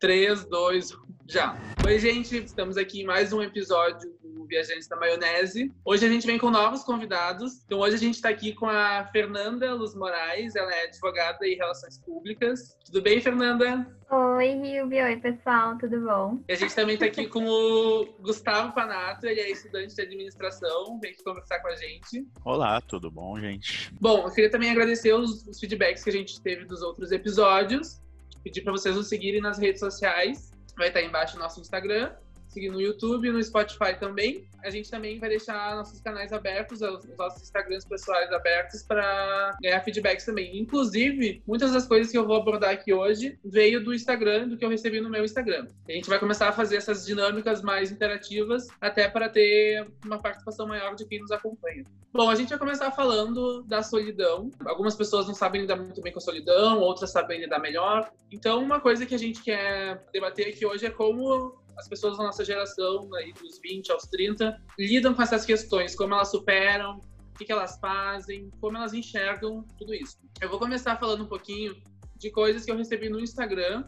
3, 2, já. Oi, gente, estamos aqui em mais um episódio do Viajantes da Maionese. Hoje a gente vem com novos convidados. Então, hoje a gente está aqui com a Fernanda Luz Moraes, ela é advogada em Relações Públicas. Tudo bem, Fernanda? Oi, Rilvio. Oi, pessoal, tudo bom? E a gente também está aqui com o Gustavo Panato, ele é estudante de administração, vem aqui conversar com a gente. Olá, tudo bom, gente? Bom, eu queria também agradecer os, os feedbacks que a gente teve dos outros episódios. Pedir para vocês nos seguirem nas redes sociais. Vai estar embaixo o nosso Instagram seguir no YouTube, no Spotify também. A gente também vai deixar nossos canais abertos, os nossos Instagrams pessoais abertos para ganhar feedbacks também. Inclusive, muitas das coisas que eu vou abordar aqui hoje veio do Instagram, do que eu recebi no meu Instagram. A gente vai começar a fazer essas dinâmicas mais interativas, até para ter uma participação maior de quem nos acompanha. Bom, a gente vai começar falando da solidão. Algumas pessoas não sabem lidar muito bem com a solidão, outras sabem lidar melhor. Então, uma coisa que a gente quer debater aqui hoje é como as pessoas da nossa geração, aí dos 20 aos 30, lidam com essas questões, como elas superam, o que, que elas fazem, como elas enxergam tudo isso. Eu vou começar falando um pouquinho de coisas que eu recebi no Instagram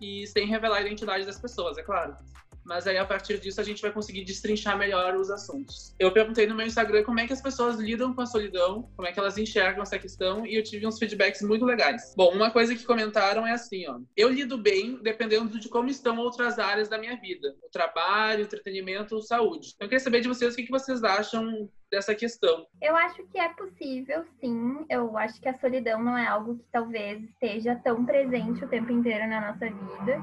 e sem revelar a identidade das pessoas, é claro mas aí a partir disso a gente vai conseguir destrinchar melhor os assuntos. Eu perguntei no meu Instagram como é que as pessoas lidam com a solidão, como é que elas enxergam essa questão e eu tive uns feedbacks muito legais. Bom, uma coisa que comentaram é assim, ó. Eu lido bem dependendo de como estão outras áreas da minha vida, o trabalho, entretenimento, saúde. Então, eu queria saber de vocês o que vocês acham dessa questão. Eu acho que é possível, sim. Eu acho que a solidão não é algo que talvez esteja tão presente o tempo inteiro na nossa vida.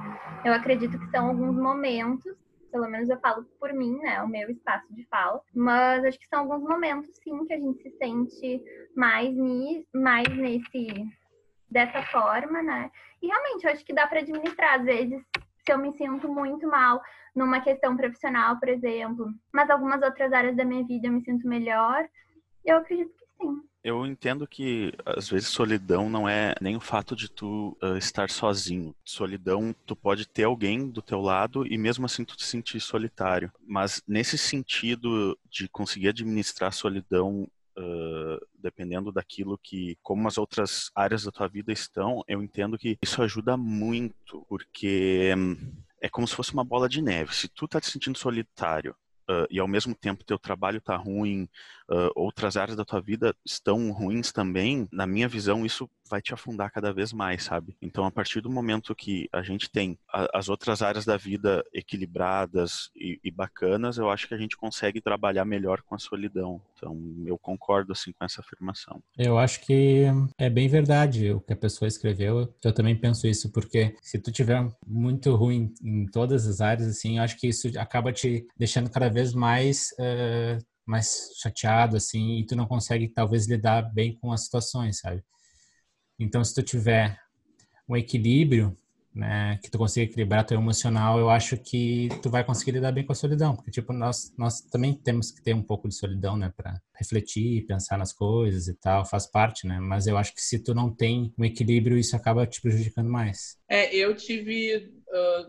Eu acredito que são alguns momentos pelo menos eu falo por mim, né, o meu espaço de fala, mas acho que são alguns momentos sim que a gente se sente mais ni, mais nesse dessa forma, né? E realmente eu acho que dá para administrar às vezes se eu me sinto muito mal numa questão profissional, por exemplo, mas algumas outras áreas da minha vida eu me sinto melhor, eu acredito que sim. Eu entendo que às vezes solidão não é nem o fato de tu uh, estar sozinho. Solidão, tu pode ter alguém do teu lado e mesmo assim tu te sentir solitário. Mas nesse sentido de conseguir administrar a solidão Uh, dependendo daquilo que, como as outras áreas da tua vida estão, eu entendo que isso ajuda muito, porque é como se fosse uma bola de neve. Se tu tá te sentindo solitário uh, e ao mesmo tempo teu trabalho está ruim, uh, outras áreas da tua vida estão ruins também, na minha visão isso vai te afundar cada vez mais, sabe? Então, a partir do momento que a gente tem a, as outras áreas da vida equilibradas e, e, bacanas, eu acho que a gente consegue trabalhar melhor com a solidão. Então, eu concordo assim com essa afirmação. Eu acho que é bem verdade o que a pessoa escreveu. Eu também penso isso porque se tu tiver muito ruim em todas as áreas, assim, eu acho que isso acaba te deixando cada vez mais uh, mais chateado, assim, e tu não consegue talvez lidar bem com as situações, sabe? Então, se tu tiver um equilíbrio, né, que tu consiga equilibrar teu emocional, eu acho que tu vai conseguir lidar bem com a solidão, porque tipo nós nós também temos que ter um pouco de solidão, né, para refletir, pensar nas coisas e tal, faz parte, né? Mas eu acho que se tu não tem um equilíbrio, isso acaba te prejudicando mais. É, eu tive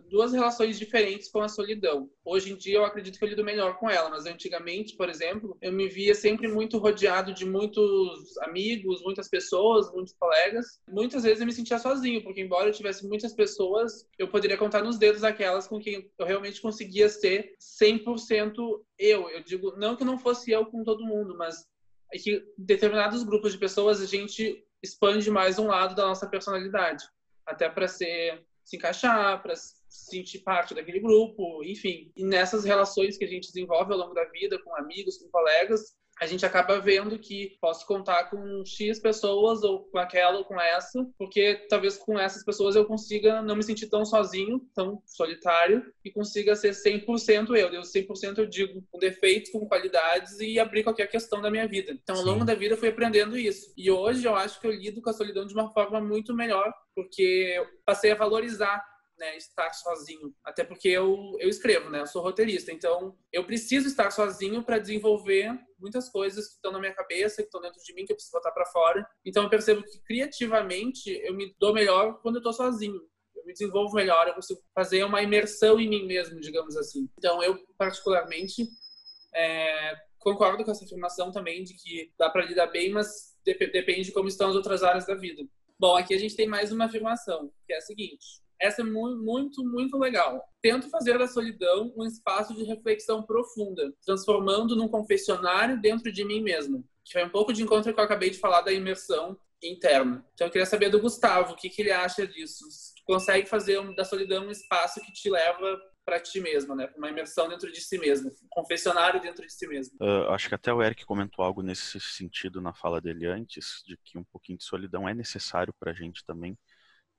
duas relações diferentes com a solidão. Hoje em dia eu acredito que eu lido melhor com ela, mas antigamente, por exemplo, eu me via sempre muito rodeado de muitos amigos, muitas pessoas, muitos colegas. Muitas vezes eu me sentia sozinho, porque embora eu tivesse muitas pessoas, eu poderia contar nos dedos aquelas com quem eu realmente conseguia ser 100% eu. Eu digo, não que não fosse eu com todo mundo, mas é que determinados grupos de pessoas a gente expande mais um lado da nossa personalidade, até para ser se encaixar, para se sentir parte daquele grupo, enfim. E nessas relações que a gente desenvolve ao longo da vida com amigos, com colegas, a gente acaba vendo que posso contar com X pessoas, ou com aquela ou com essa, porque talvez com essas pessoas eu consiga não me sentir tão sozinho, tão solitário, e consiga ser 100% eu. Eu 100% eu digo com defeitos, com qualidades e abrir qualquer questão da minha vida. Então, ao longo da vida, eu fui aprendendo isso. E hoje eu acho que eu lido com a solidão de uma forma muito melhor, porque eu passei a valorizar né, estar sozinho. Até porque eu, eu escrevo, né? Eu sou roteirista. Então, eu preciso estar sozinho para desenvolver muitas coisas que estão na minha cabeça, que estão dentro de mim, que eu preciso botar para fora. Então, eu percebo que criativamente eu me dou melhor quando eu estou sozinho. Eu me desenvolvo melhor, eu consigo fazer uma imersão em mim mesmo, digamos assim. Então, eu, particularmente, é, concordo com essa afirmação também de que dá para lidar bem, mas dep depende de como estão as outras áreas da vida. Bom, aqui a gente tem mais uma afirmação, que é a seguinte: Essa é muito, muito, muito legal. Tento fazer da solidão um espaço de reflexão profunda, transformando num confessionário dentro de mim mesmo. Que foi um pouco de encontro que eu acabei de falar da imersão interna. Então eu queria saber do Gustavo, o que, que ele acha disso. Tu consegue fazer da solidão um espaço que te leva para ti mesmo, né? Uma imersão dentro de si mesmo, um confessionário dentro de si mesmo. Uh, acho que até o Eric comentou algo nesse sentido na fala dele antes, de que um pouquinho de solidão é necessário para a gente também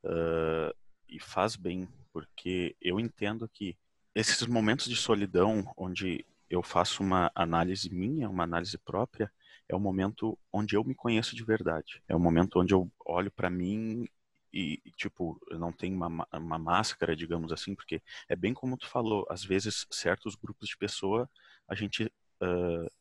uh, e faz bem, porque eu entendo que esses momentos de solidão, onde eu faço uma análise minha, uma análise própria, é o momento onde eu me conheço de verdade. É o momento onde eu olho para mim e, tipo, não tem uma, uma máscara, digamos assim, porque é bem como tu falou, às vezes certos grupos de pessoa a gente uh,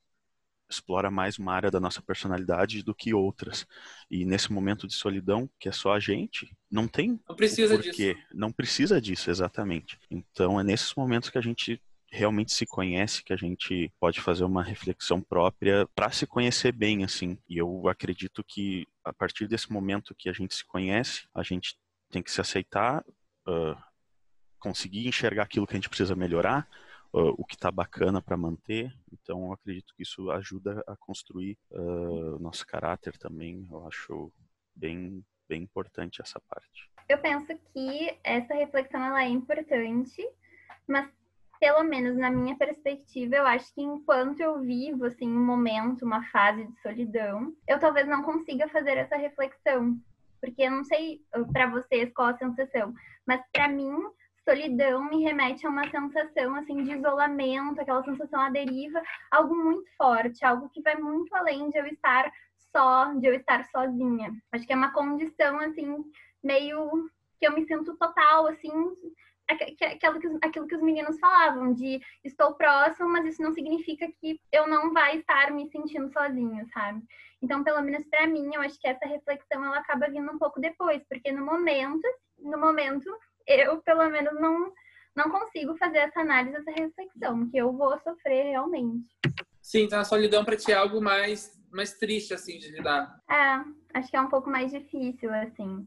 explora mais uma área da nossa personalidade do que outras. E nesse momento de solidão, que é só a gente, não tem não precisa disso. Não precisa disso, exatamente. Então é nesses momentos que a gente realmente se conhece, que a gente pode fazer uma reflexão própria para se conhecer bem, assim. E eu acredito que a partir desse momento que a gente se conhece, a gente tem que se aceitar, uh, conseguir enxergar aquilo que a gente precisa melhorar, uh, o que está bacana para manter. Então, eu acredito que isso ajuda a construir uh, nosso caráter também. Eu acho bem, bem importante essa parte. Eu penso que essa reflexão ela é importante, mas pelo menos na minha perspectiva, eu acho que enquanto eu vivo assim um momento, uma fase de solidão, eu talvez não consiga fazer essa reflexão, porque eu não sei uh, para vocês qual a sensação, mas para mim solidão me remete a uma sensação assim de isolamento, aquela sensação à deriva, algo muito forte, algo que vai muito além de eu estar só, de eu estar sozinha. Acho que é uma condição assim meio que eu me sinto total assim aquilo que, aquilo que os meninos falavam, de estou próximo, mas isso não significa que eu não vai estar me sentindo sozinho, sabe? Então, pelo menos para mim, eu acho que essa reflexão ela acaba vindo um pouco depois, porque no momento, no momento, eu pelo menos não não consigo fazer essa análise, essa reflexão, que eu vou sofrer realmente. Sim, então a solidão para ti é algo mais mais triste assim de lidar. É, acho que é um pouco mais difícil assim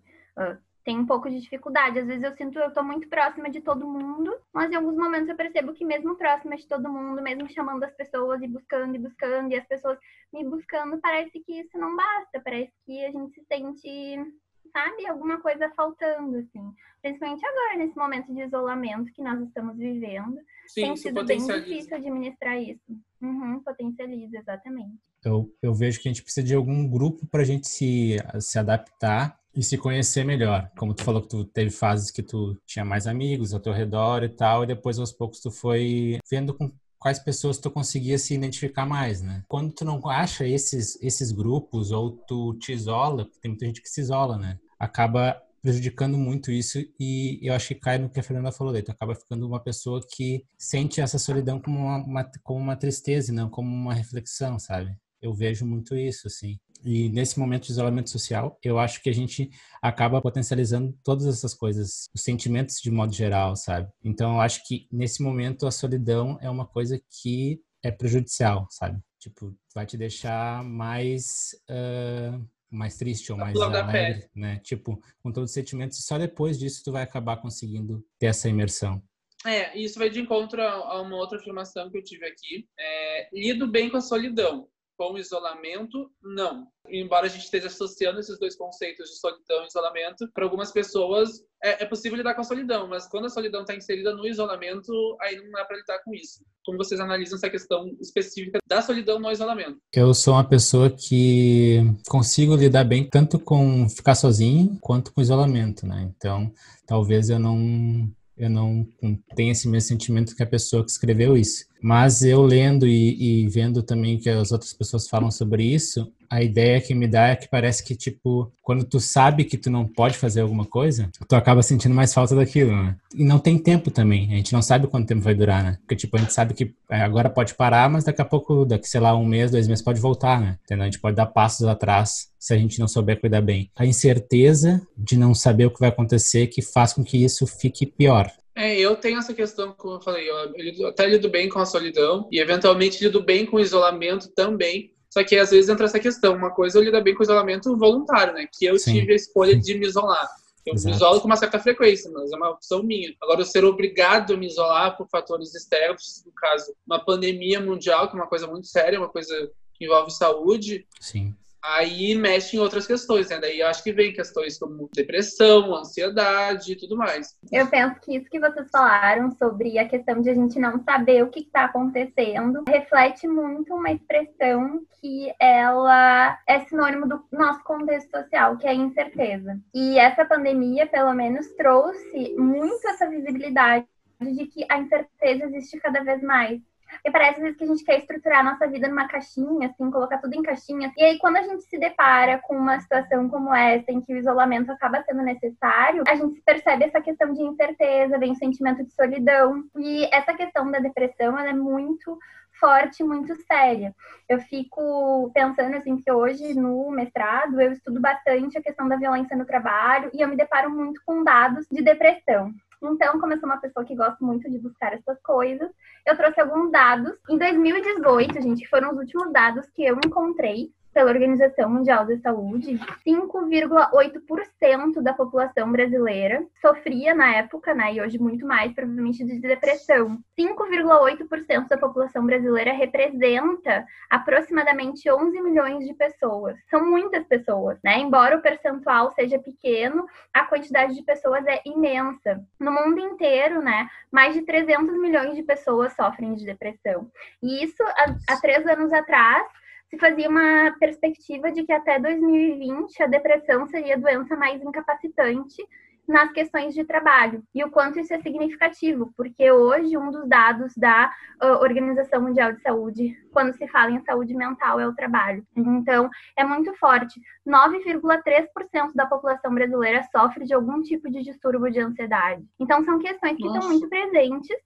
tem um pouco de dificuldade. Às vezes eu sinto eu tô muito próxima de todo mundo, mas em alguns momentos eu percebo que mesmo próxima de todo mundo, mesmo chamando as pessoas e buscando e buscando e as pessoas me buscando, parece que isso não basta, parece que a gente se sente, sabe, alguma coisa faltando assim. Principalmente agora nesse momento de isolamento que nós estamos vivendo. Sim, tem sido bem difícil administrar isso. Uhum, potencializa, exatamente. Eu, eu vejo que a gente precisa de algum grupo para a gente se, se adaptar e se conhecer melhor. Como tu falou que tu teve fases que tu tinha mais amigos ao teu redor e tal, e depois aos poucos tu foi vendo com quais pessoas tu conseguia se identificar mais, né? Quando tu não acha esses esses grupos ou tu te isola, tem muita gente que se isola, né? Acaba prejudicando muito isso e eu acho que cai no que a Fernanda falou daí, tu acaba ficando uma pessoa que sente essa solidão como uma, uma como uma tristeza e não como uma reflexão, sabe? Eu vejo muito isso, assim. E nesse momento de isolamento social, eu acho que a gente acaba potencializando todas essas coisas, os sentimentos de modo geral, sabe? Então, eu acho que nesse momento a solidão é uma coisa que é prejudicial, sabe? Tipo, vai te deixar mais uh, mais triste ou mais alegre, né? Tipo, com todos os sentimentos. E só depois disso tu vai acabar conseguindo ter essa imersão. É, isso vai de encontro a uma outra afirmação que eu tive aqui. É, lido bem com a solidão com isolamento, não. Embora a gente esteja associando esses dois conceitos de solidão e isolamento, para algumas pessoas é, é, possível lidar com a solidão, mas quando a solidão está inserida no isolamento, aí não dá para lidar com isso. Como vocês analisam essa questão específica da solidão no isolamento? Eu sou uma pessoa que consigo lidar bem tanto com ficar sozinho quanto com isolamento, né? Então, talvez eu não eu não tenho esse mesmo sentimento que a pessoa que escreveu isso. Mas eu lendo e, e, vendo também que as outras pessoas falam sobre isso, a ideia que me dá é que parece que, tipo, quando tu sabe que tu não pode fazer alguma coisa, tu acaba sentindo mais falta daquilo, né? E não tem tempo também. A gente não sabe quanto tempo vai durar, né? Porque, tipo, a gente sabe que é, agora pode parar, mas daqui a pouco, daqui, sei lá, um mês, dois meses, pode voltar, né? Entendeu? A gente pode dar passos atrás se a gente não souber cuidar bem. A incerteza de não saber o que vai acontecer que faz com que isso fique pior. É, eu tenho essa questão, como eu falei, eu, eu até lido bem com a solidão e eventualmente lido bem com o isolamento também. Só que às vezes entra essa questão, uma coisa eu lido bem com o isolamento voluntário, né? Que eu Sim. tive a escolha de me isolar. Eu Exato. me isolo com uma certa frequência, mas é uma opção minha. Agora, eu ser obrigado a me isolar por fatores externos, no caso, uma pandemia mundial, que é uma coisa muito séria, uma coisa que envolve saúde. Sim aí mexe em outras questões, né? Daí eu acho que vem questões como depressão, ansiedade e tudo mais. Eu penso que isso que vocês falaram sobre a questão de a gente não saber o que está acontecendo reflete muito uma expressão que ela é sinônimo do nosso contexto social, que é a incerteza. E essa pandemia, pelo menos, trouxe muito essa visibilidade de que a incerteza existe cada vez mais. Porque parece às vezes que a gente quer estruturar a nossa vida numa caixinha, assim, colocar tudo em caixinhas. E aí, quando a gente se depara com uma situação como essa, em que o isolamento acaba sendo necessário, a gente percebe essa questão de incerteza, vem o sentimento de solidão. E essa questão da depressão, ela é muito forte, muito séria. Eu fico pensando assim que hoje no mestrado eu estudo bastante a questão da violência no trabalho e eu me deparo muito com dados de depressão. Então, como eu sou uma pessoa que gosta muito de buscar essas coisas, eu trouxe alguns dados. Em 2018, gente, foram os últimos dados que eu encontrei pela Organização Mundial da Saúde, 5,8% da população brasileira sofria na época, né, e hoje muito mais, provavelmente de depressão. 5,8% da população brasileira representa aproximadamente 11 milhões de pessoas. São muitas pessoas, né? Embora o percentual seja pequeno, a quantidade de pessoas é imensa. No mundo inteiro, né, mais de 300 milhões de pessoas sofrem de depressão. E isso, há, há três anos atrás, se fazia uma perspectiva de que até 2020 a depressão seria a doença mais incapacitante nas questões de trabalho. E o quanto isso é significativo, porque hoje um dos dados da uh, Organização Mundial de Saúde, quando se fala em saúde mental, é o trabalho. Então, é muito forte. 9,3% da população brasileira sofre de algum tipo de distúrbio de ansiedade. Então, são questões que Nossa. estão muito presentes,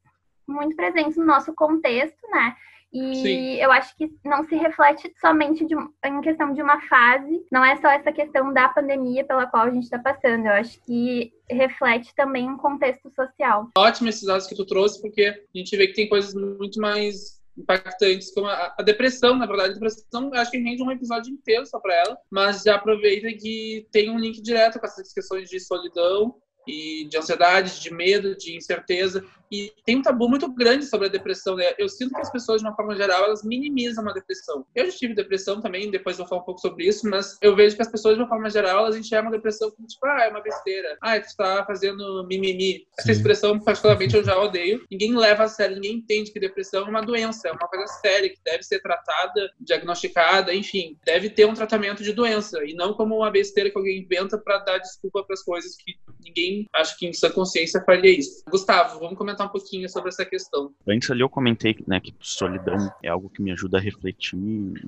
muito presentes no nosso contexto, né? E Sim. eu acho que não se reflete somente de, em questão de uma fase, não é só essa questão da pandemia pela qual a gente está passando. Eu acho que reflete também um contexto social. Ótimo esses dados que tu trouxe, porque a gente vê que tem coisas muito mais impactantes como a, a, depressão, na verdade, a depressão acho que rende um episódio inteiro só para ela, mas já aproveita que tem um link direto com essas questões de solidão e de ansiedade, de medo, de incerteza. E tem um tabu muito grande sobre a depressão. Né? Eu sinto que as pessoas, de uma forma geral, elas minimizam a depressão. Eu já tive depressão também, depois vou falar um pouco sobre isso, mas eu vejo que as pessoas, de uma forma geral, elas enxergam a depressão como tipo, ah, é uma besteira. Ah, tu tá fazendo mimimi. Essa expressão, particularmente, eu já odeio. Ninguém leva a sério, ninguém entende que depressão é uma doença, é uma coisa séria, que deve ser tratada, diagnosticada, enfim, deve ter um tratamento de doença, e não como uma besteira que alguém inventa para dar desculpa para as coisas que ninguém, acho que em sua consciência, faria isso. Gustavo, vamos comentar comentar um pouquinho sobre essa questão. Antes ali eu comentei né, que solidão é algo que me ajuda a refletir,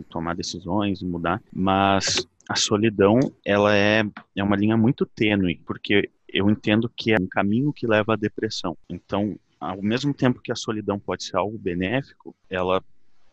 tomar decisões, mudar, mas a solidão ela é, é uma linha muito tênue, porque eu entendo que é um caminho que leva à depressão. Então, ao mesmo tempo que a solidão pode ser algo benéfico, ela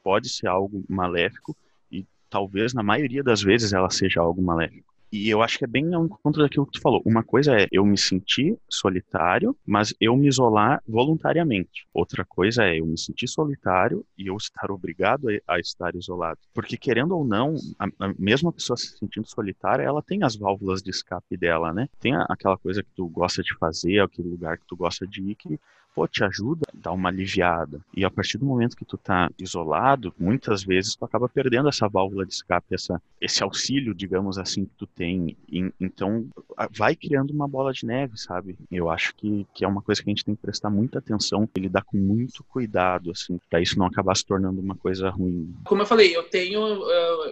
pode ser algo maléfico e talvez na maioria das vezes ela seja algo maléfico. E eu acho que é bem ao encontro daquilo que tu falou. Uma coisa é eu me sentir solitário, mas eu me isolar voluntariamente. Outra coisa é eu me sentir solitário e eu estar obrigado a, a estar isolado. Porque, querendo ou não, a, a, mesma pessoa se sentindo solitária, ela tem as válvulas de escape dela, né? Tem aquela coisa que tu gosta de fazer, aquele lugar que tu gosta de ir, que pô, te ajuda a dar uma aliviada. E a partir do momento que tu tá isolado, muitas vezes tu acaba perdendo essa válvula de escape, essa, esse auxílio, digamos assim, que tu tem. E, então, vai criando uma bola de neve, sabe? Eu acho que, que é uma coisa que a gente tem que prestar muita atenção e lidar com muito cuidado, assim, para isso não acabar se tornando uma coisa ruim. Como eu falei, eu tenho,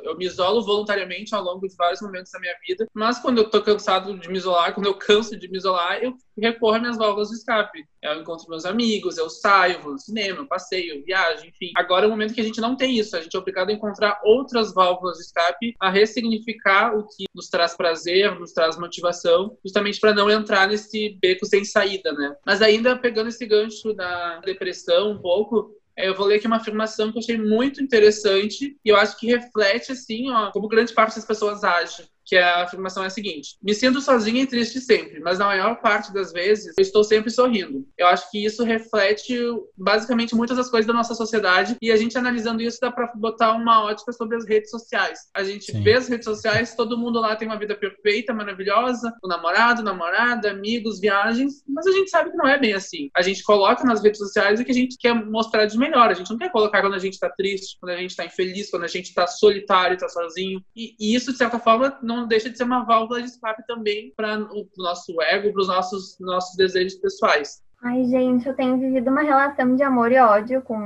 eu me isolo voluntariamente ao longo de vários momentos da minha vida, mas quando eu tô cansado de me isolar, quando eu canso de me isolar, eu recorro às minhas válvulas de escape. Eu encontro meus amigos, eu saio, vou no cinema, eu passeio, eu viajo, enfim. Agora é o um momento que a gente não tem isso, a gente é obrigado a encontrar outras válvulas de escape, a ressignificar o que nos traz prazer, nos traz motivação, justamente para não entrar nesse beco sem saída, né? Mas ainda pegando esse gancho da depressão um pouco, eu vou ler aqui uma afirmação que eu achei muito interessante e eu acho que reflete, assim, ó, como grande parte das pessoas agem. Que a afirmação é a seguinte: me sinto sozinha e triste sempre, mas na maior parte das vezes eu estou sempre sorrindo. Eu acho que isso reflete basicamente muitas das coisas da nossa sociedade e a gente analisando isso dá para botar uma ótica sobre as redes sociais. A gente Sim. vê as redes sociais, todo mundo lá tem uma vida perfeita, maravilhosa, o namorado, namorada, amigos, viagens, mas a gente sabe que não é bem assim. A gente coloca nas redes sociais o que a gente quer mostrar de melhor. A gente não quer colocar quando a gente tá triste, quando a gente tá infeliz, quando a gente tá solitário, tá sozinho. E, e isso, de certa forma, não deixa de ser uma válvula de escape também para o nosso ego, para os nossos, nossos desejos pessoais. Ai, gente, eu tenho vivido uma relação de amor e ódio com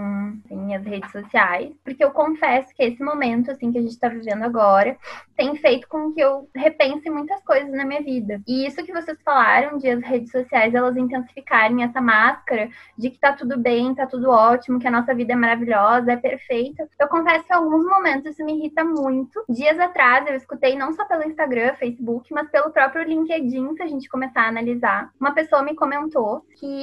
assim, as redes sociais, porque eu confesso que esse momento assim que a gente está vivendo agora tem feito com que eu repense muitas coisas na minha vida. E isso que vocês falaram de as redes sociais elas intensificarem essa máscara de que tá tudo bem, tá tudo ótimo, que a nossa vida é maravilhosa, é perfeita. Eu confesso que em alguns momentos isso me irrita muito. Dias atrás eu escutei não só pelo Instagram, Facebook, mas pelo próprio LinkedIn, se a gente começar a analisar. Uma pessoa me comentou que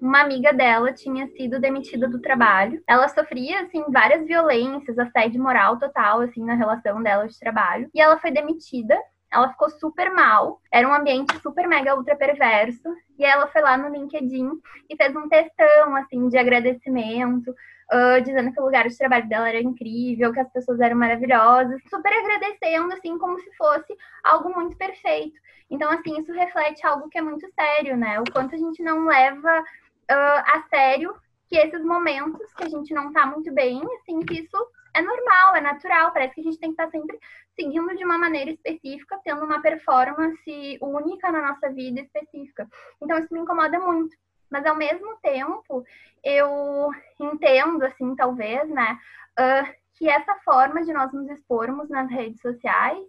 uma amiga dela tinha sido demitida do trabalho. Ela sofria, assim, várias violências, assédio moral total, assim, na relação dela de trabalho. E ela foi demitida. Ela ficou super mal. Era um ambiente super mega ultra perverso. E ela foi lá no LinkedIn e fez um textão, assim, de agradecimento. Uh, dizendo que o lugar de trabalho dela era incrível, que as pessoas eram maravilhosas, super agradecendo, assim, como se fosse algo muito perfeito. Então, assim, isso reflete algo que é muito sério, né? O quanto a gente não leva uh, a sério que esses momentos que a gente não tá muito bem, assim, que isso é normal, é natural. Parece que a gente tem que estar tá sempre seguindo de uma maneira específica, tendo uma performance única na nossa vida específica. Então, isso me incomoda muito. Mas, ao mesmo tempo, eu entendo, assim, talvez, né, uh, que essa forma de nós nos expormos nas redes sociais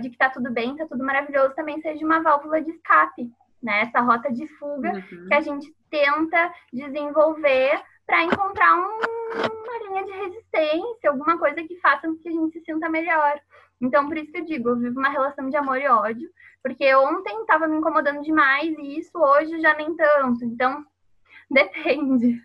de que tá tudo bem, tá tudo maravilhoso, também seja uma válvula de escape, né? Essa rota de fuga uhum. que a gente tenta desenvolver para encontrar um, uma linha de resistência, alguma coisa que faça com que a gente se sinta melhor. Então, por isso que eu digo, eu vivo uma relação de amor e ódio, porque ontem estava me incomodando demais e isso hoje já nem tanto. Então, depende.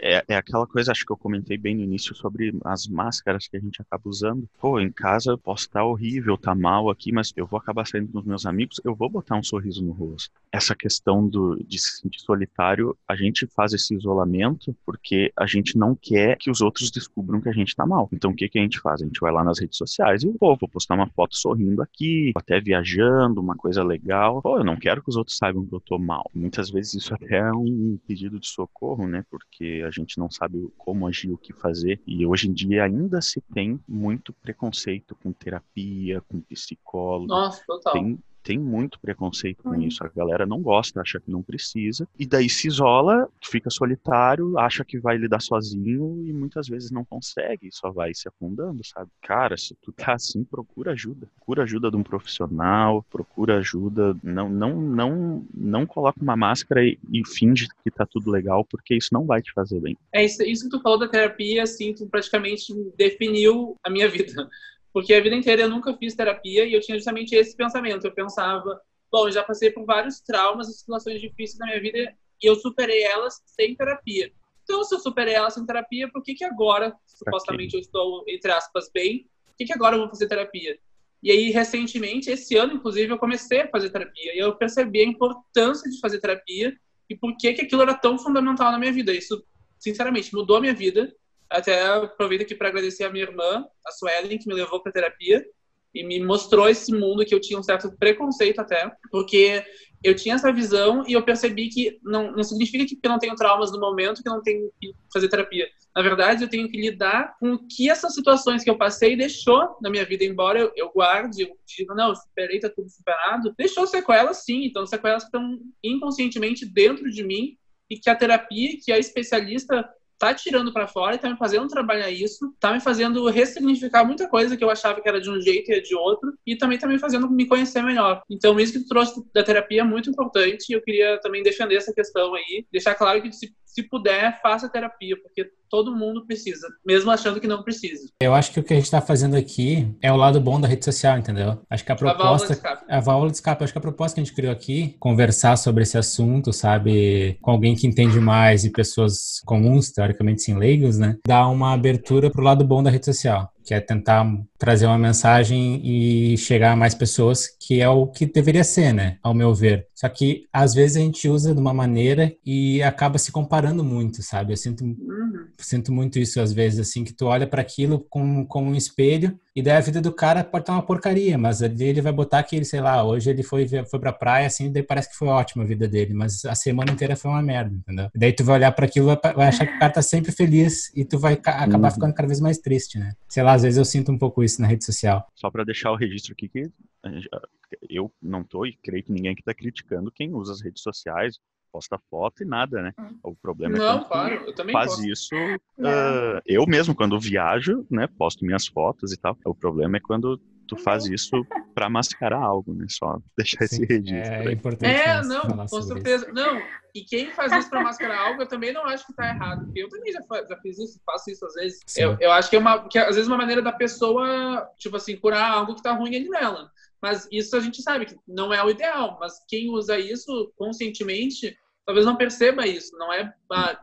É, é aquela coisa, acho que eu comentei bem no início sobre as máscaras que a gente acaba usando. Pô, em casa eu posso estar horrível, tá mal aqui, mas eu vou acabar saindo com os meus amigos, eu vou botar um sorriso no rosto. Essa questão do, de se sentir solitário, a gente faz esse isolamento porque a gente não quer que os outros descubram que a gente tá mal. Então o que, que a gente faz? A gente vai lá nas redes sociais e, pô, vou postar uma foto sorrindo aqui, até viajando, uma coisa legal. Pô, eu não quero que os outros saibam que eu tô mal. Muitas vezes isso até é um pedido de socorro, né? Porque a gente não sabe como agir, o que fazer. E hoje em dia ainda se tem muito preconceito com terapia, com psicólogo. Nossa, total. Tem, tem muito preconceito com isso. A galera não gosta, acha que não precisa. E daí se isola, fica solitário, acha que vai lidar sozinho e muitas vezes não consegue, só vai se afundando, sabe? Cara, se tu tá assim, procura ajuda. Procura ajuda de um profissional, procura ajuda. Não, não, não, não coloca uma máscara e, e finge que tá tudo legal, porque isso não vai te fazer bem. É isso, isso que tu falou da terapia, assim, tu praticamente definiu a minha vida porque a vida inteira eu nunca fiz terapia e eu tinha justamente esse pensamento. Eu pensava, bom, já passei por vários traumas e situações difíceis na minha vida e eu superei elas sem terapia. Então, se eu superei elas sem terapia, por que, que agora, supostamente, eu estou, entre aspas, bem, por que, que agora eu vou fazer terapia? E aí, recentemente, esse ano, inclusive, eu comecei a fazer terapia. E eu percebi a importância de fazer terapia e por que, que aquilo era tão fundamental na minha vida. Isso, sinceramente, mudou a minha vida. Até aproveito aqui para agradecer a minha irmã, a Suelen, que me levou para terapia e me mostrou esse mundo que eu tinha um certo preconceito até, porque eu tinha essa visão e eu percebi que não, não significa que eu não tenho traumas no momento que eu não tenho que fazer terapia. Na verdade, eu tenho que lidar com o que essas situações que eu passei deixou na minha vida, embora eu, eu guarde, eu diga, não, eu superei, tá tudo superado, deixou sequelas sim, então sequelas que estão inconscientemente dentro de mim e que a terapia, que a especialista tá tirando para fora e tá me fazendo trabalhar isso, tá me fazendo ressignificar muita coisa que eu achava que era de um jeito e é de outro, e também tá me fazendo me conhecer melhor. Então, isso que tu trouxe da terapia é muito importante e eu queria também defender essa questão aí, deixar claro que se, puder, faça terapia, porque todo mundo precisa, mesmo achando que não precisa. Eu acho que o que a gente está fazendo aqui é o lado bom da rede social, entendeu? Acho que a proposta. A válvula de escape. A válvula de escape. Acho que a proposta que a gente criou aqui, conversar sobre esse assunto, sabe, com alguém que entende mais e pessoas comuns, teoricamente sem leigos, né? Dá uma abertura pro lado bom da rede social que é tentar trazer uma mensagem e chegar a mais pessoas, que é o que deveria ser, né? Ao meu ver. Só que às vezes a gente usa de uma maneira e acaba se comparando muito, sabe? Eu sinto, uhum. sinto muito isso às vezes, assim, que tu olha para aquilo com, com um espelho e daí a vida do cara pode estar uma porcaria, mas ali ele vai botar que ele, sei lá, hoje ele foi, foi pra praia, assim, daí parece que foi ótima a vida dele, mas a semana inteira foi uma merda, entendeu? E daí tu vai olhar para aquilo vai achar que o cara tá sempre feliz e tu vai acabar uhum. ficando cada vez mais triste, né? Sei lá, às vezes eu sinto um pouco isso na rede social. Só para deixar o registro aqui que eu não tô e creio que ninguém aqui tá criticando quem usa as redes sociais, posta foto e nada, né? Hum. O problema é não, claro, eu também faz posto. isso. Uh, eu mesmo, quando viajo, né, posto minhas fotos e tal. O problema é quando tu faz isso para mascarar algo, né? Só deixar Sim, esse registro. É, importante. É, não, com certeza. Isso. Não, e quem faz isso para mascarar algo, eu também não acho que tá errado. Porque eu também já, já fiz isso, faço isso às vezes. Eu, eu acho que é uma, que às vezes uma maneira da pessoa, tipo assim, curar algo que tá ruim ali nela. Mas isso a gente sabe que não é o ideal. Mas quem usa isso conscientemente, talvez não perceba isso. Não é ah,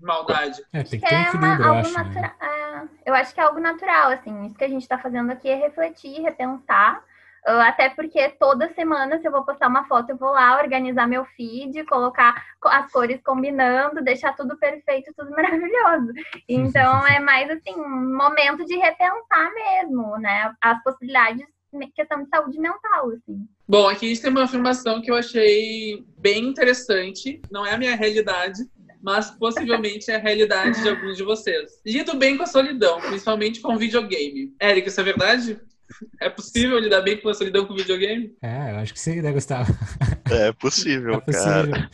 maldade. É, tem que ter um é equilíbrio, eu acho. Né? É, eu acho que é algo natural, assim. Isso que a gente está fazendo aqui é refletir, repensar. Uh, até porque toda semana, se eu vou postar uma foto, eu vou lá organizar meu feed, colocar as cores combinando, deixar tudo perfeito, tudo maravilhoso. Então, é mais assim, um momento de repensar mesmo, né? As possibilidades questão de saúde mental, assim. Bom, aqui a gente tem uma afirmação que eu achei bem interessante. Não é a minha realidade, mas possivelmente é a realidade de alguns de vocês. Lido bem com a solidão, principalmente com videogame. Érica, isso é verdade? É possível lidar bem com a solidão com videogame? É, eu acho que sim, né, Gustavo? É possível, é possível. cara.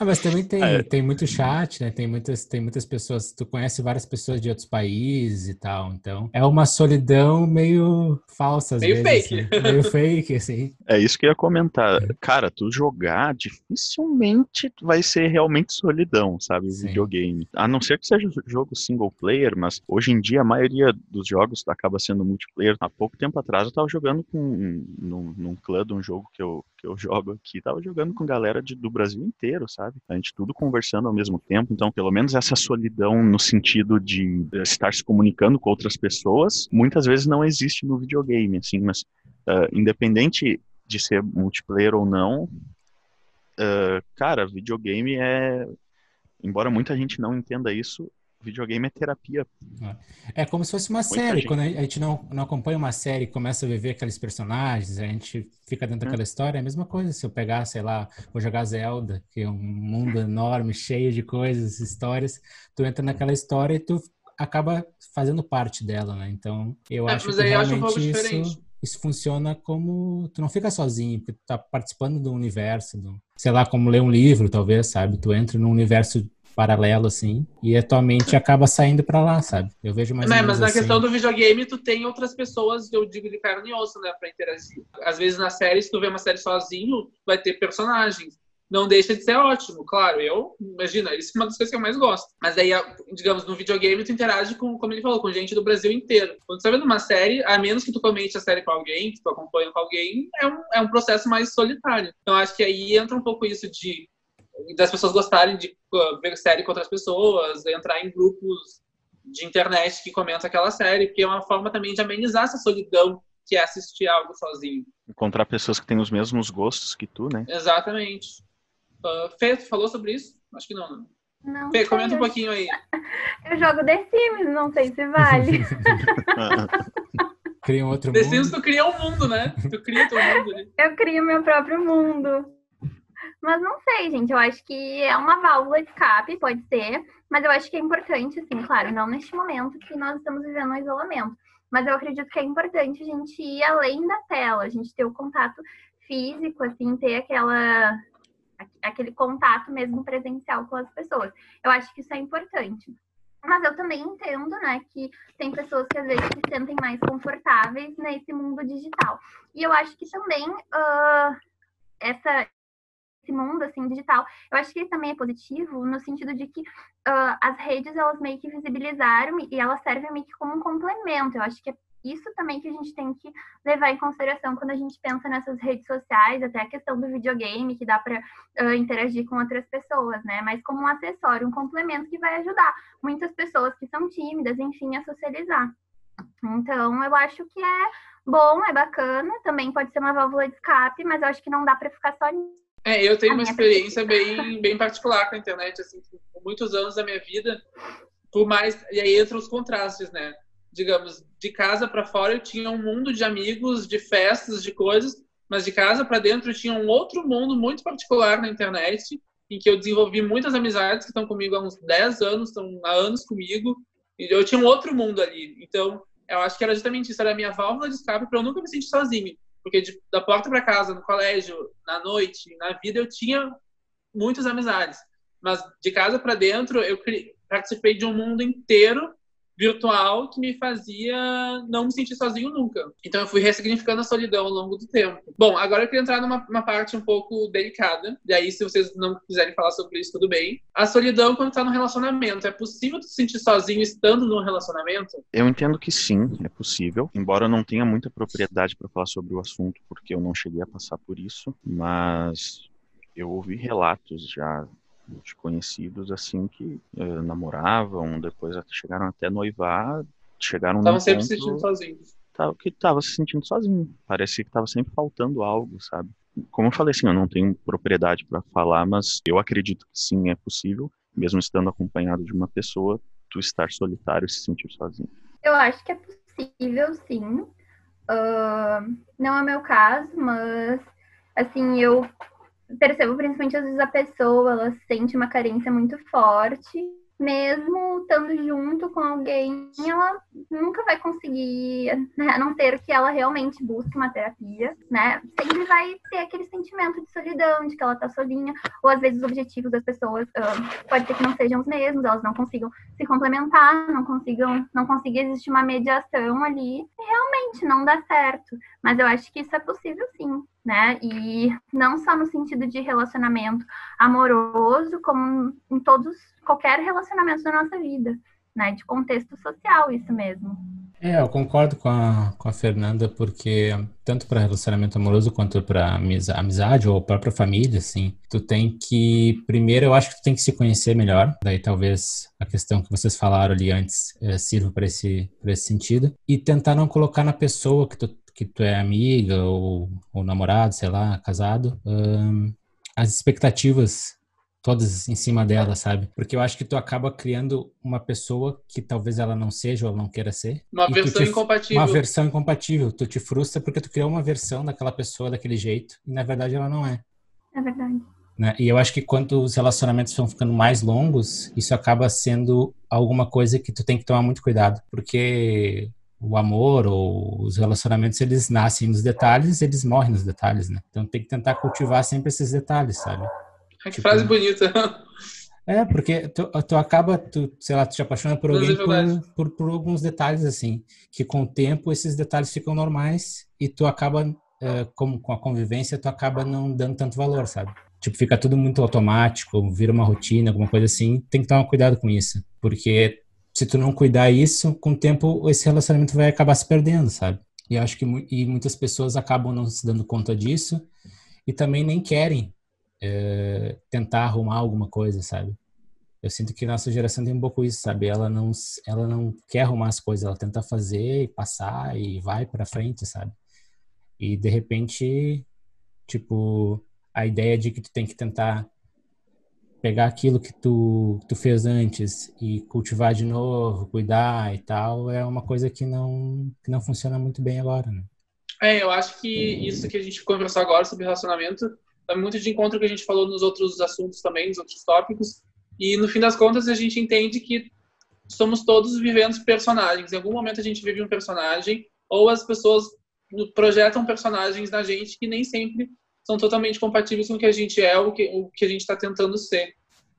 Ah, mas também tem, é. tem muito chat, né? Tem muitas, tem muitas pessoas, tu conhece várias pessoas de outros países e tal, então é uma solidão meio falsa às meio vezes. Fake. Assim. Meio fake, assim. É isso que eu ia comentar. É. Cara, tu jogar dificilmente vai ser realmente solidão, sabe? O videogame. A não ser que seja jogo single player, mas hoje em dia a maioria dos jogos acaba sendo multiplayer. Há pouco tempo atrás eu tava jogando com, num, num clã de um jogo que eu, que eu jogo aqui, tava jogando com galera de, do Brasil inteiro, sabe? A gente tudo conversando ao mesmo tempo, então pelo menos essa solidão no sentido de estar se comunicando com outras pessoas, muitas vezes não existe no videogame, assim, mas uh, independente de ser multiplayer ou não, uh, cara, videogame é, embora muita gente não entenda isso, videogame é terapia. É como se fosse uma Muita série. Gente. Quando a gente não, não acompanha uma série e começa a viver aqueles personagens, a gente fica dentro hum. daquela história, é a mesma coisa. Se eu pegar, sei lá, vou jogar Zelda, que é um mundo enorme, cheio de coisas, histórias, tu entra naquela história e tu acaba fazendo parte dela, né? Então, eu é, acho que realmente acho um isso, isso funciona como tu não fica sozinho, porque tu tá participando do universo, do, sei lá, como ler um livro, talvez, sabe? Tu entra num universo paralelo, assim, e a tua mente acaba saindo para lá, sabe? Eu vejo mais Mas, mas na assim. questão do videogame, tu tem outras pessoas, eu digo de carne e osso, né, pra interagir. Às vezes na série, se tu vê uma série sozinho, vai ter personagens. Não deixa de ser ótimo, claro. Eu, imagina, isso é uma das coisas que eu mais gosto. Mas aí, digamos, no videogame, tu interage com, como ele falou, com gente do Brasil inteiro. Quando tu tá vendo uma série, a menos que tu comente a série com alguém, que tu acompanha com alguém, é um, é um processo mais solitário. Então, acho que aí entra um pouco isso de das pessoas gostarem de uh, ver série com outras pessoas, entrar em grupos de internet que comentam aquela série, porque é uma forma também de amenizar essa solidão que é assistir algo sozinho. Encontrar pessoas que têm os mesmos gostos que tu, né? Exatamente. Uh, Fê, tu falou sobre isso? Acho que não, né? Não. Fê, comenta um pouquinho aí. Eu jogo The Sims, não sei se vale. cria um outro The mundo. The Sims tu cria um mundo, né? Tu cria teu mundo ali. Eu crio meu próprio mundo. Mas não sei, gente. Eu acho que é uma válvula de escape, pode ser. Mas eu acho que é importante, assim, claro, não neste momento que nós estamos vivendo um isolamento. Mas eu acredito que é importante a gente ir além da tela, a gente ter o contato físico, assim, ter aquela aquele contato mesmo presencial com as pessoas. Eu acho que isso é importante. Mas eu também entendo, né, que tem pessoas que às vezes se sentem mais confortáveis nesse mundo digital. E eu acho que também uh, essa, esse mundo assim digital. Eu acho que também é positivo no sentido de que uh, as redes elas meio que visibilizaram e elas servem meio que como um complemento. Eu acho que é isso também que a gente tem que levar em consideração quando a gente pensa nessas redes sociais, até a questão do videogame, que dá para uh, interagir com outras pessoas, né? Mas como um acessório, um complemento que vai ajudar muitas pessoas que são tímidas, enfim, a socializar. Então, eu acho que é bom, é bacana, também pode ser uma válvula de escape, mas eu acho que não dá para ficar só nisso. É, eu tenho uma experiência bem, bem particular com a internet, assim, por muitos anos da minha vida, por mais, e aí entram os contrastes, né? Digamos, de casa para fora eu tinha um mundo de amigos, de festas, de coisas, mas de casa para dentro eu tinha um outro mundo muito particular na internet, em que eu desenvolvi muitas amizades que estão comigo há uns 10 anos, estão há anos comigo, e eu tinha um outro mundo ali. Então, eu acho que era justamente isso, era a minha válvula de escape para eu nunca me sentir sozinho. Porque de, da porta para casa, no colégio, na noite, na vida, eu tinha muitas amizades. Mas de casa para dentro, eu participei de um mundo inteiro virtual que me fazia não me sentir sozinho nunca. Então eu fui ressignificando a solidão ao longo do tempo. Bom, agora eu queria entrar numa parte um pouco delicada. E aí, se vocês não quiserem falar sobre isso, tudo bem. A solidão quando tá no relacionamento. É possível se sentir sozinho estando no relacionamento? Eu entendo que sim, é possível. Embora eu não tenha muita propriedade para falar sobre o assunto, porque eu não cheguei a passar por isso. Mas eu ouvi relatos já de conhecidos assim que uh, namoravam, depois chegaram até noivar, chegaram Estavam sempre se sentindo sozinhos. Que estava se sentindo sozinho. Parecia que estava sempre faltando algo, sabe? Como eu falei assim, eu não tenho propriedade para falar, mas eu acredito que sim, é possível, mesmo estando acompanhado de uma pessoa, tu estar solitário e se sentir sozinho. Eu acho que é possível, sim. Uh, não é meu caso, mas assim, eu percebo principalmente às vezes a pessoa, ela sente uma carência muito forte mesmo estando junto com alguém, ela nunca vai conseguir, né, a não ser que ela realmente busque uma terapia, né? Sempre vai ter aquele sentimento de solidão, de que ela tá sozinha, ou às vezes os objetivos das pessoas uh, pode ser que não sejam os mesmos, elas não consigam se complementar, não consigam, não consiga existir uma mediação ali, realmente não dá certo. Mas eu acho que isso é possível sim, né? E não só no sentido de relacionamento amoroso, como em todos qualquer relacionamento da nossa vida, né? De contexto social, isso mesmo. É, eu concordo com a, com a Fernanda, porque tanto para relacionamento amoroso quanto para amizade ou própria família, assim, tu tem que, primeiro, eu acho que tu tem que se conhecer melhor, daí talvez a questão que vocês falaram ali antes é, sirva para esse, esse sentido, e tentar não colocar na pessoa que tu, que tu é amiga ou, ou namorado, sei lá, casado, hum, as expectativas todas em cima dela, sabe? Porque eu acho que tu acaba criando uma pessoa que talvez ela não seja ou não queira ser. Uma versão te, incompatível. Uma versão incompatível. Tu te frustra porque tu criou uma versão daquela pessoa daquele jeito e na verdade ela não é. É verdade. Né? E eu acho que quando os relacionamentos vão ficando mais longos, isso acaba sendo alguma coisa que tu tem que tomar muito cuidado, porque o amor ou os relacionamentos eles nascem nos detalhes, eles morrem nos detalhes, né? Então tem que tentar cultivar sempre esses detalhes, sabe? Que tipo, frase bonita. É, porque tu, tu acaba, tu, sei lá, tu te apaixona por alguém por, por, por, alguns detalhes, assim, que com o tempo esses detalhes ficam normais e tu acaba, é, com, com a convivência, tu acaba não dando tanto valor, sabe? Tipo, fica tudo muito automático, vira uma rotina, alguma coisa assim. Tem que tomar cuidado com isso, porque se tu não cuidar isso, com o tempo esse relacionamento vai acabar se perdendo, sabe? E acho que e muitas pessoas acabam não se dando conta disso e também nem querem é, tentar arrumar alguma coisa, sabe? Eu sinto que nossa geração tem um pouco isso, sabe? Ela não, ela não quer arrumar as coisas, ela tenta fazer e passar e vai para frente, sabe? E de repente, tipo, a ideia de que tu tem que tentar pegar aquilo que tu, tu fez antes e cultivar de novo, cuidar e tal, é uma coisa que não, que não funciona muito bem agora, né? É, eu acho que isso que a gente conversou agora sobre relacionamento é muito de encontro que a gente falou nos outros assuntos também, nos outros tópicos. E no fim das contas a gente entende que somos todos vivendo personagens. Em algum momento a gente vive um personagem ou as pessoas projetam personagens na gente que nem sempre são totalmente compatíveis com o que a gente é o que, o que a gente está tentando ser.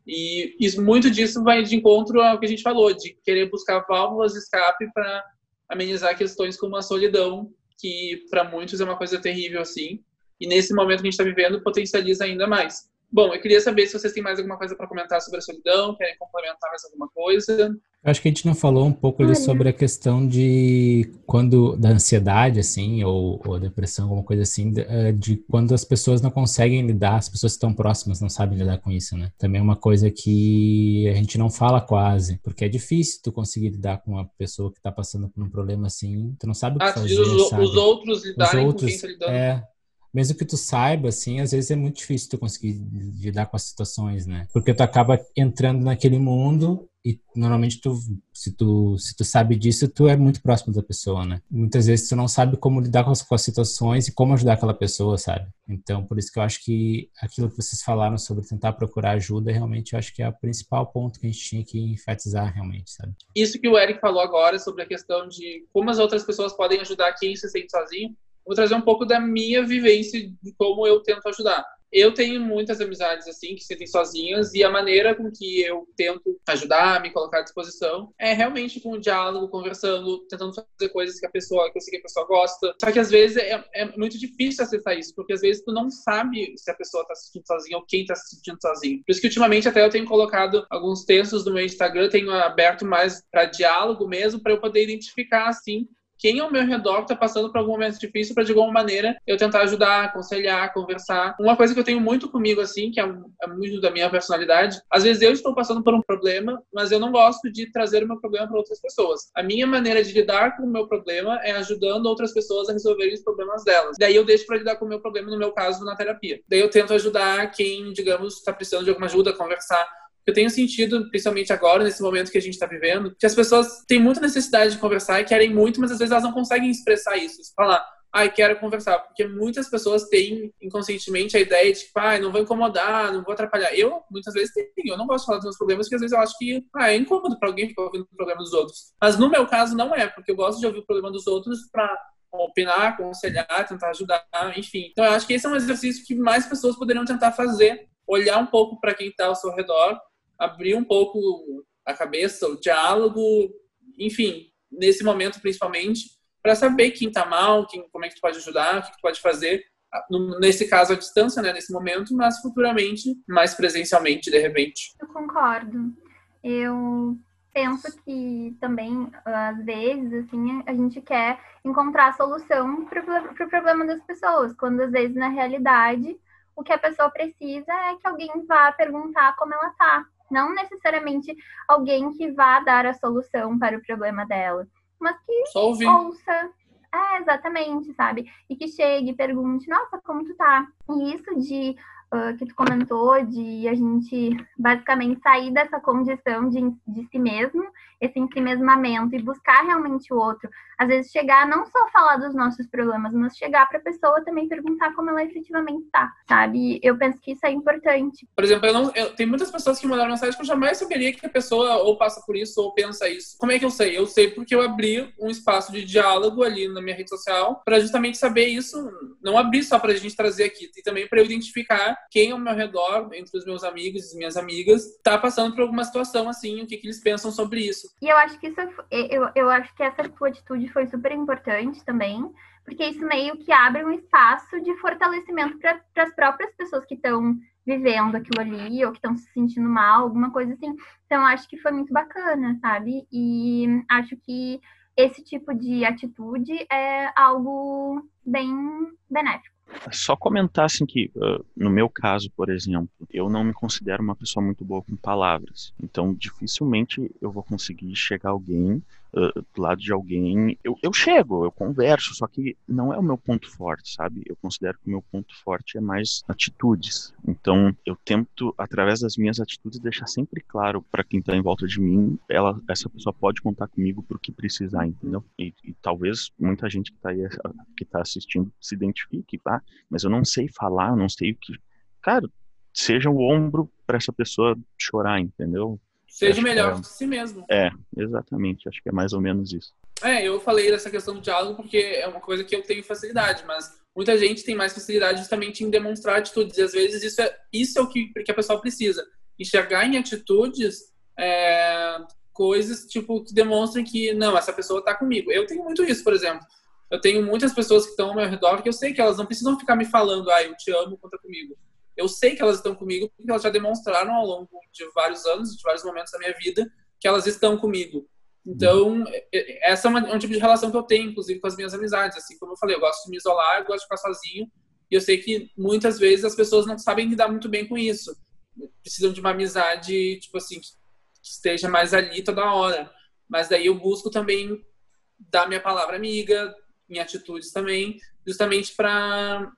E isso, muito disso vai de encontro ao que a gente falou, de querer buscar válvulas de escape para amenizar questões como a solidão, que para muitos é uma coisa terrível assim. E nesse momento que a gente está vivendo, potencializa ainda mais. Bom, eu queria saber se vocês têm mais alguma coisa para comentar sobre a solidão, querem complementar mais alguma coisa. Acho que a gente não falou um pouco ali sobre a questão de quando da ansiedade, assim, ou, ou depressão, alguma coisa assim, de, eh, de, quando as pessoas não conseguem lidar, as pessoas que estão próximas não sabem lidar com isso, né? Também é uma coisa que a gente não fala quase, porque é difícil tu conseguir lidar com uma pessoa que está passando por um problema assim, tu não sabe o que ah, fazer, os, sabe? os outros lidarem os outros, com quem tá lidando. É, mesmo que tu saiba, assim, às vezes é muito difícil tu conseguir lidar com as situações, né? Porque tu acaba entrando naquele mundo e normalmente tu, se tu, se tu sabe disso, tu é muito próximo da pessoa, né? Muitas vezes tu não sabe como lidar com as, com as situações e como ajudar aquela pessoa, sabe? Então, por isso que eu acho que aquilo que vocês falaram sobre tentar procurar ajuda, realmente eu acho que é o principal ponto que a gente tinha que enfatizar, realmente, sabe? Isso que o Eric falou agora sobre a questão de como as outras pessoas podem ajudar quem se sente sozinho, vou trazer um pouco da minha vivência de como eu tento ajudar. Eu tenho muitas amizades assim que se sentem sozinhas e a maneira com que eu tento ajudar, me colocar à disposição é realmente com o diálogo, conversando, tentando fazer coisas que a pessoa, que eu sei que a pessoa gosta. Só que às vezes é, é muito difícil acessar isso, porque às vezes tu não sabe se a pessoa tá se sentindo sozinha ou quem tá se sentindo sozinho. Por isso que ultimamente até eu tenho colocado alguns textos no meu Instagram, tenho aberto mais para diálogo mesmo, para eu poder identificar assim quem ao meu redor está passando por algum momento difícil para de alguma maneira eu tentar ajudar, aconselhar, conversar. Uma coisa que eu tenho muito comigo assim, que é, é muito da minha personalidade, às vezes eu estou passando por um problema, mas eu não gosto de trazer o meu problema para outras pessoas. A minha maneira de lidar com o meu problema é ajudando outras pessoas a resolverem os problemas delas. Daí eu deixo para lidar com o meu problema, no meu caso, na terapia. Daí eu tento ajudar quem, digamos, está precisando de alguma ajuda, conversar eu tenho sentido, principalmente agora, nesse momento que a gente está vivendo, que as pessoas têm muita necessidade de conversar e querem muito, mas às vezes elas não conseguem expressar isso. Falar, ai, ah, quero conversar. Porque muitas pessoas têm inconscientemente a ideia de, tipo, ah, não vou incomodar, não vou atrapalhar. Eu, muitas vezes, tenho. Eu não gosto de falar dos meus problemas, porque às vezes eu acho que ah, é incômodo para alguém ficar ouvindo o problema dos outros. Mas no meu caso, não é, porque eu gosto de ouvir o problema dos outros para opinar, aconselhar, tentar ajudar, enfim. Então, eu acho que esse é um exercício que mais pessoas poderiam tentar fazer. Olhar um pouco para quem está ao seu redor abrir um pouco a cabeça, o diálogo, enfim, nesse momento principalmente, para saber quem está mal, quem, como é que tu pode ajudar, o que tu pode fazer. Nesse caso, à distância, né, nesse momento, mas futuramente, mais presencialmente, de repente. Eu concordo. Eu penso que também, às vezes, assim, a gente quer encontrar a solução para o problema das pessoas, quando às vezes, na realidade, o que a pessoa precisa é que alguém vá perguntar como ela tá, não necessariamente alguém que vá dar a solução para o problema dela, mas que ouça. É, exatamente, sabe? E que chegue e pergunte, nossa, como tu tá? E isso de uh, que tu comentou de a gente basicamente sair dessa condição de, de si mesmo, esse ensimesmamento e buscar realmente o outro. Às vezes chegar não só falar dos nossos problemas, mas chegar para a pessoa também perguntar como ela efetivamente está, sabe? Eu penso que isso é importante. Por exemplo, eu não, eu, tem muitas pessoas que mandaram mensagem que eu jamais saberia que a pessoa ou passa por isso ou pensa isso. Como é que eu sei? Eu sei porque eu abri um espaço de diálogo ali na minha rede social para justamente saber isso, não abrir só para a gente trazer aqui, e também para eu identificar quem ao meu redor, entre os meus amigos e minhas amigas, está passando por alguma situação assim, o que, que eles pensam sobre isso. E eu acho que isso, eu, eu acho que essa tua atitude foi super importante também, porque isso meio que abre um espaço de fortalecimento para as próprias pessoas que estão vivendo aquilo ali ou que estão se sentindo mal, alguma coisa assim. Então, acho que foi muito bacana, sabe? E acho que esse tipo de atitude é algo bem benéfico. Só comentar assim que, uh, no meu caso, por exemplo, eu não me considero uma pessoa muito boa com palavras. Então, dificilmente eu vou conseguir chegar alguém do lado de alguém. Eu, eu chego, eu converso, só que não é o meu ponto forte, sabe? Eu considero que o meu ponto forte é mais atitudes. Então, eu tento, através das minhas atitudes, deixar sempre claro para quem está em volta de mim, ela, essa pessoa pode contar comigo por que precisar, entendeu? E, e talvez muita gente que está aí, que está assistindo, se identifique, tá? Mas eu não sei falar, não sei o que. Cara, seja o ombro para essa pessoa chorar, entendeu? Seja melhor é... que si mesmo. É, exatamente. Acho que é mais ou menos isso. É, eu falei dessa questão do diálogo porque é uma coisa que eu tenho facilidade, mas muita gente tem mais facilidade justamente em demonstrar atitudes. E às vezes isso é, isso é o que, que a pessoa precisa. Enxergar em atitudes é, coisas tipo que demonstrem que, não, essa pessoa está comigo. Eu tenho muito isso, por exemplo. Eu tenho muitas pessoas que estão ao meu redor que eu sei que elas não precisam ficar me falando, ah, eu te amo, conta comigo. Eu sei que elas estão comigo porque elas já demonstraram ao longo de vários anos, de vários momentos da minha vida, que elas estão comigo. Então, essa é, é um tipo de relação que eu tenho, inclusive, com as minhas amizades. Assim como eu falei, eu gosto de me isolar, eu gosto de ficar sozinho. E eu sei que muitas vezes as pessoas não sabem lidar muito bem com isso. Precisam de uma amizade, tipo assim, que esteja mais ali toda hora. Mas daí eu busco também dar minha palavra amiga, em atitudes também, justamente para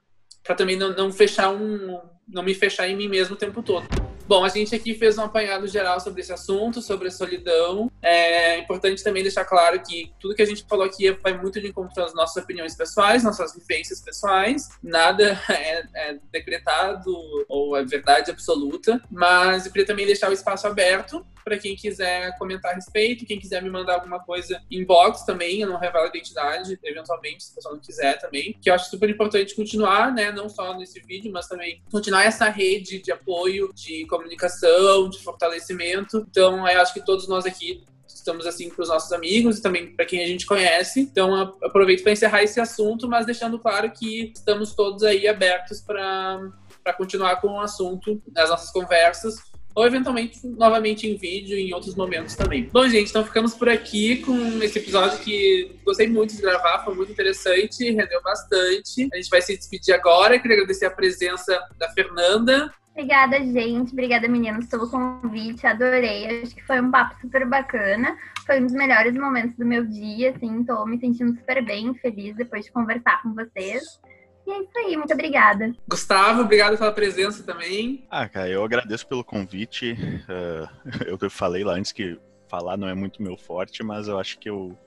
também não, não fechar um. Não me fechar em mim mesmo o tempo todo. Bom, a gente aqui fez um apanhado geral sobre esse assunto, sobre a solidão. É importante também deixar claro que tudo que a gente falou aqui vai muito de encontro às nossas opiniões pessoais, nossas vivências pessoais. Nada é, é decretado ou é verdade absoluta, mas eu queria também deixar o espaço aberto para quem quiser comentar a respeito, quem quiser me mandar alguma coisa inbox também, eu não revelo a identidade, eventualmente, se a pessoa não quiser também, que eu acho super importante continuar, né, não só nesse vídeo, mas também continuar essa rede de apoio, de comunicação, de fortalecimento. Então, eu acho que todos nós aqui estamos assim para os nossos amigos e também para quem a gente conhece. Então, aproveito para encerrar esse assunto, mas deixando claro que estamos todos aí abertos para continuar com o assunto nas nossas conversas ou eventualmente novamente em vídeo em outros momentos também. Bom, gente, então ficamos por aqui com esse episódio que gostei muito de gravar, foi muito interessante, rendeu bastante. A gente vai se despedir agora. Queria agradecer a presença da Fernanda. Obrigada, gente. Obrigada, meninos, pelo convite. Adorei. Acho que foi um papo super bacana. Foi um dos melhores momentos do meu dia, assim. Tô me sentindo super bem, feliz depois de conversar com vocês. E é isso aí, muito obrigada. Gustavo, obrigado pela presença também. Ah, cara, eu agradeço pelo convite. Uh, eu falei lá antes que falar não é muito meu forte, mas eu acho que eu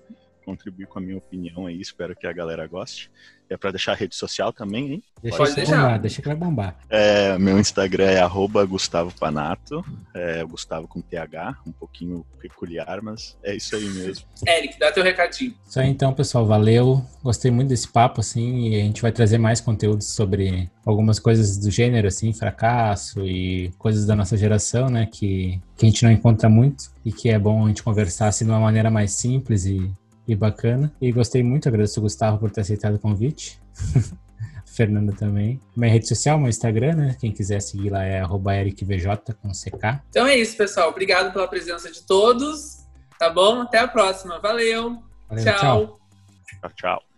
contribuir com a minha opinião aí, espero que a galera goste. É para deixar a rede social também, hein? Deixa Pode deixar. Bombar, deixa que vai bombar. É, meu Instagram é arroba Gustavo Panato, é Gustavo com TH, um pouquinho peculiar, mas é isso aí mesmo. Eric, dá teu recadinho. Isso aí então, pessoal, valeu. Gostei muito desse papo, assim, e a gente vai trazer mais conteúdos sobre algumas coisas do gênero, assim, fracasso e coisas da nossa geração, né, que, que a gente não encontra muito e que é bom a gente conversar assim de uma maneira mais simples e e bacana. E gostei muito, agradeço o Gustavo por ter aceitado o convite. Fernanda também. Minha rede social, meu Instagram, né? Quem quiser seguir lá é ericvj com CK. Então é isso, pessoal. Obrigado pela presença de todos. Tá bom? Até a próxima. Valeu. Valeu tchau. Tchau, tchau.